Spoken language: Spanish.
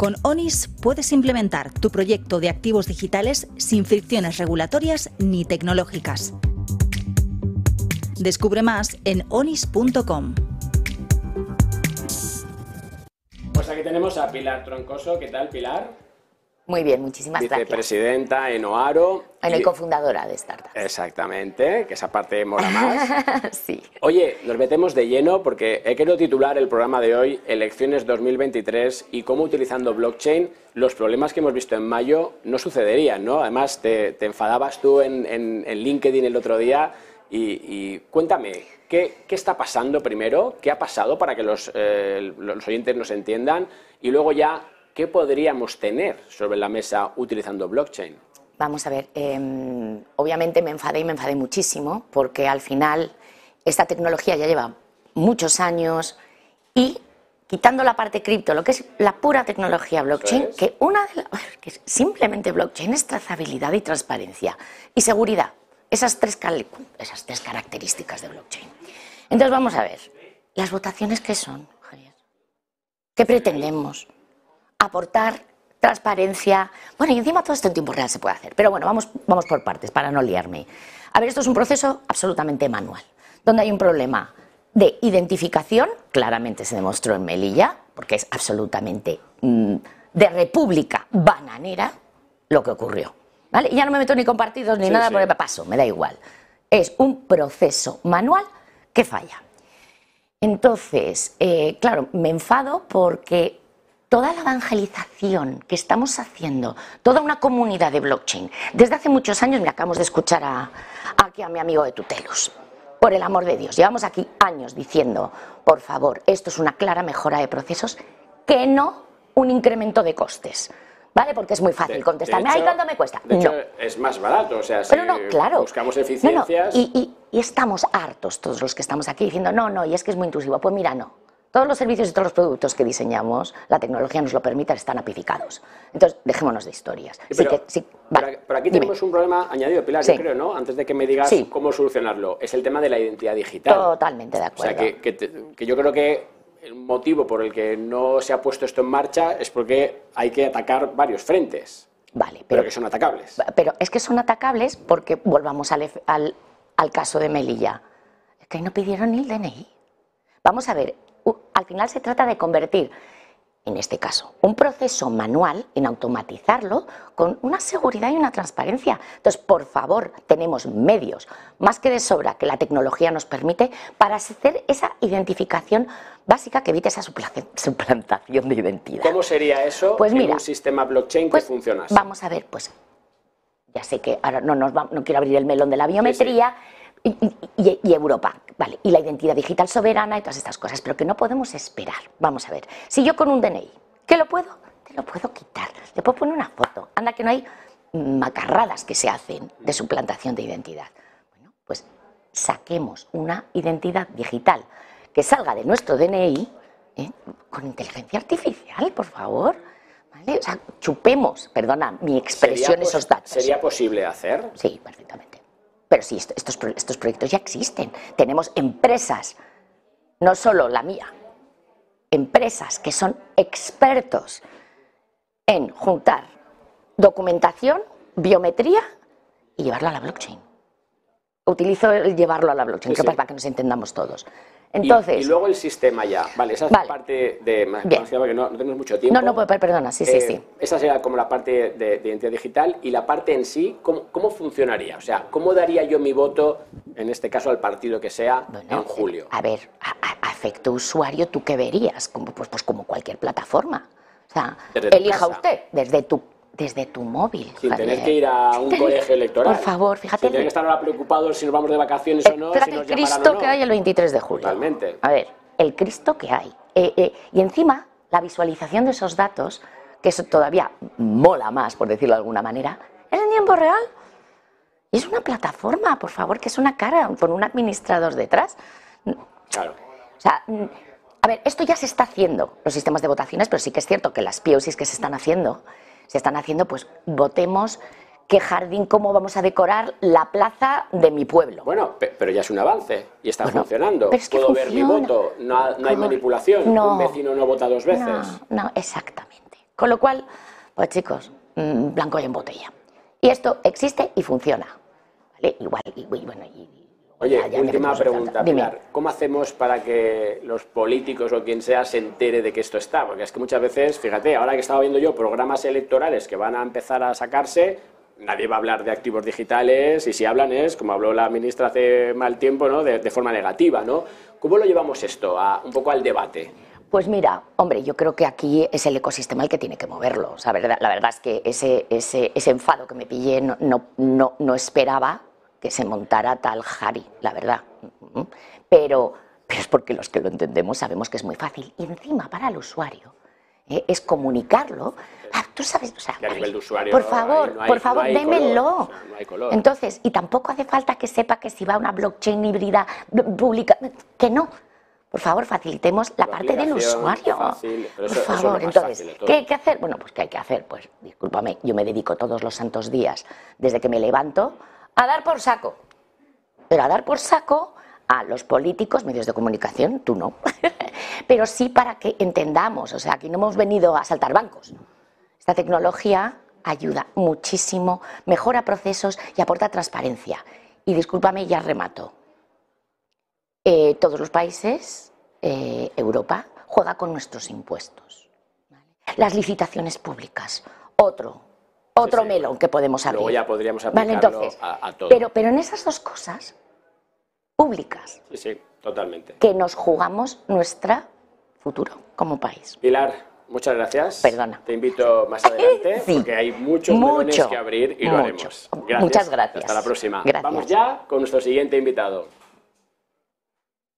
Con ONIS puedes implementar tu proyecto de activos digitales sin fricciones regulatorias ni tecnológicas. Descubre más en onis.com. Pues aquí tenemos a Pilar Troncoso. ¿Qué tal, Pilar? Muy bien, muchísimas gracias. Vicepresidenta en Oaro. Bueno, y cofundadora de Startups. Exactamente, que esa parte mola más. sí. Oye, nos metemos de lleno porque he querido titular el programa de hoy Elecciones 2023 y cómo utilizando blockchain los problemas que hemos visto en mayo no sucederían, ¿no? Además, te, enfadabas tú en, LinkedIn el otro día y, cuéntame, ¿qué, está pasando primero? ¿Qué ha pasado para que los, eh, los oyentes nos entiendan? Y luego ya ¿qué podríamos tener sobre la mesa utilizando blockchain? Vamos a ver, em, obviamente me enfadé y me enfadé muchísimo porque al final esta tecnología ya lleva muchos años y quitando la parte cripto, lo que es la pura tecnología blockchain, que una de que simplemente blockchain es trazabilidad y transparencia y seguridad, esas tres, esas tres características de blockchain. Entonces vamos a ver, las votaciones qué son, Javier, ¿qué pretendemos? Aportar transparencia. Bueno, y encima todo esto en tiempo real se puede hacer. Pero bueno, vamos, vamos por partes para no liarme. A ver, esto es un proceso absolutamente manual, donde hay un problema de identificación, claramente se demostró en Melilla, porque es absolutamente mm, de república bananera lo que ocurrió. ¿Vale? Y ya no me meto ni con partidos ni nada, por el paso, me da igual. Es un proceso manual que falla. Entonces, eh, claro, me enfado porque toda la evangelización que estamos haciendo, toda una comunidad de blockchain, desde hace muchos años, me acabamos de escuchar a, aquí a mi amigo de Tutelus, por el amor de Dios, llevamos aquí años diciendo, por favor, esto es una clara mejora de procesos, que no un incremento de costes. ¿Vale? Porque es muy fácil contestarme. ¿Ay, cuánto me cuesta? De hecho, es más barato. O sea, si no, claro. buscamos eficiencias. y, estamos hartos todos los que estamos aquí diciendo, no, no, y es que es muy intrusivo. Pues mira, no. Todos los servicios y todos los productos que diseñamos, la tecnología nos lo permite, están apificados. Entonces, dejémonos de historias. Pero, aquí tenemos un problema añadido, Pilar, yo creo, ¿no? Antes de que me digas cómo solucionarlo, es el tema de la identidad digital. Totalmente de acuerdo. O sea, que, yo creo que el motivo por el que no se ha puesto esto en marcha es porque hay que atacar varios frentes. Vale, pero, que son atacables. Pero es que son atacables porque volvamos al, al, al caso de Melilla. Es que ahí no pidieron ni el DNI. Vamos a ver, al final se trata de convertir, en este caso, un proceso manual en automatizarlo con una seguridad y una transparencia. Entonces, por favor, tenemos medios más que de sobra que la tecnología nos permite para hacer esa identificación básica que evite esa suplantación de identidad. ¿Cómo sería eso pues en un sistema blockchain que pues funcionase? Vamos a ver, pues ya sé que ahora no, nos no quiero abrir el melón de la biometría y, Europa, vale, y la identidad digital soberana y todas estas cosas, pero que no podemos esperar. Vamos a ver, si yo con un DNI, ¿qué lo puedo? Te lo puedo quitar, le puedo poner una foto. Anda que no hay macarradas que se hacen de suplantación de identidad. Bueno, pues saquemos una identidad digital que salga de nuestro DNI ¿eh? con inteligencia artificial, por favor. ¿Vale? O sea, chupemos, perdona mi expresión, esos datos. ¿Sería posible hacer? Sí, perfectamente. Pero sí, estos, estos proyectos ya existen. Tenemos empresas, no solo la mía, empresas que son expertos en juntar documentación, biometría y llevarlo a la blockchain. Utilizo el llevarlo a la blockchain, que para que nos entendamos todos. Entonces, y, luego el sistema ya, vale, esa es la parte de, porque no, tenemos mucho tiempo. No, no, perdona, sí, sí, eh, sí. Esa sería como la parte de, identidad digital y la parte en sí, ¿cómo, funcionaría? O sea, ¿cómo daría yo mi voto, en este caso al partido que sea, en julio? A ver, a, efecto usuario, ¿tú qué verías? Como, pues, pues como cualquier plataforma. O sea, elija usted desde tu desde tu móvil. Sin tener que ir a un colegio electoral. Por favor, fíjate. Sin tener que estar ahora preocupados si nos vamos de vacaciones o no. Fíjate el Cristo que hay el 23 de julio. Totalmente. A ver, el Cristo que hay. Eh, eh, y encima, la visualización de esos datos, que eso todavía mola más, por decirlo de alguna manera, es en tiempo real. Y es una plataforma, por favor, que es una cara con un administrador detrás. Claro. O sea, a ver, esto ya se está haciendo, los sistemas de votaciones, pero sí que es cierto que las POCs que se están haciendo se están haciendo, pues votemos qué jardín, cómo vamos a decorar la plaza de mi pueblo. Bueno, pero ya es un avance y está funcionando. Puedo ver mi voto, no, hay manipulación, un vecino no vota dos veces. No, no, exactamente. Con lo cual, pues chicos, mm, blanco y en botella. Y esto existe y funciona. ¿vale? Igual, y, y bueno, y, Oye, ya- ya última pregunta. Pilar. ¿Cómo hacemos para que los políticos o quien sea se entere de que esto está? Porque es que muchas veces, fíjate, ahora que estaba viendo yo programas electorales que van a empezar a sacarse, nadie va a hablar de activos digitales y si hablan es, como habló la ministra hace mal tiempo, ¿no? de, de forma negativa. ¿no? ¿Cómo lo llevamos esto a, un poco al debate? Pues mira, hombre, yo creo que aquí es el ecosistema el que tiene que moverlo. O sea, verdad- la verdad es que ese, ese, ese enfado que me pillé no, no, no, no esperaba que se montara tal Jari, la verdad. Pero, pero es porque los que lo entendemos sabemos que es muy fácil. Y encima, para el usuario, eh, es comunicarlo. Ah, Tú sabes, o sea, Que a nivel de usuario por favor, no hay- por favor, démelo. color, no hay color. Entonces, y tampoco hace falta que sepa que si va a una blockchain híbrida pública, que no. Por favor, facilitemos la parte del usuario. fácil, Por eso- favor, entonces. ¿qué hay que hacer? Bueno, pues ¿qué hay que hacer? Pues, discúlpame, yo me dedico todos los santos días, desde que me levanto, a dar por saco. Pero a dar por saco a los políticos, medios de comunicación, tú no. Pero sí para que entendamos, o sea, aquí no hemos venido a saltar bancos. Esta tecnología ayuda muchísimo, mejora procesos y aporta transparencia. Y discúlpame, ya remato. Eh, todos los países, eh, Europa, juega con nuestros impuestos. Las licitaciones públicas, otro, otro sí. melón que podemos abrir. Luego ya podríamos Vale, aplicarlo entonces, a, a todo. Pero, pero en esas dos cosas públicas Sí, sí, totalmente. que nos jugamos nuestro futuro como país. Pilar, muchas gracias. Perdona. Te invito más adelante Sí. porque hay muchos Mucho, melones que abrir y lo mucho. haremos. Gracias. Muchas gracias. Hasta la próxima. Gracias. Vamos ya con nuestro siguiente invitado.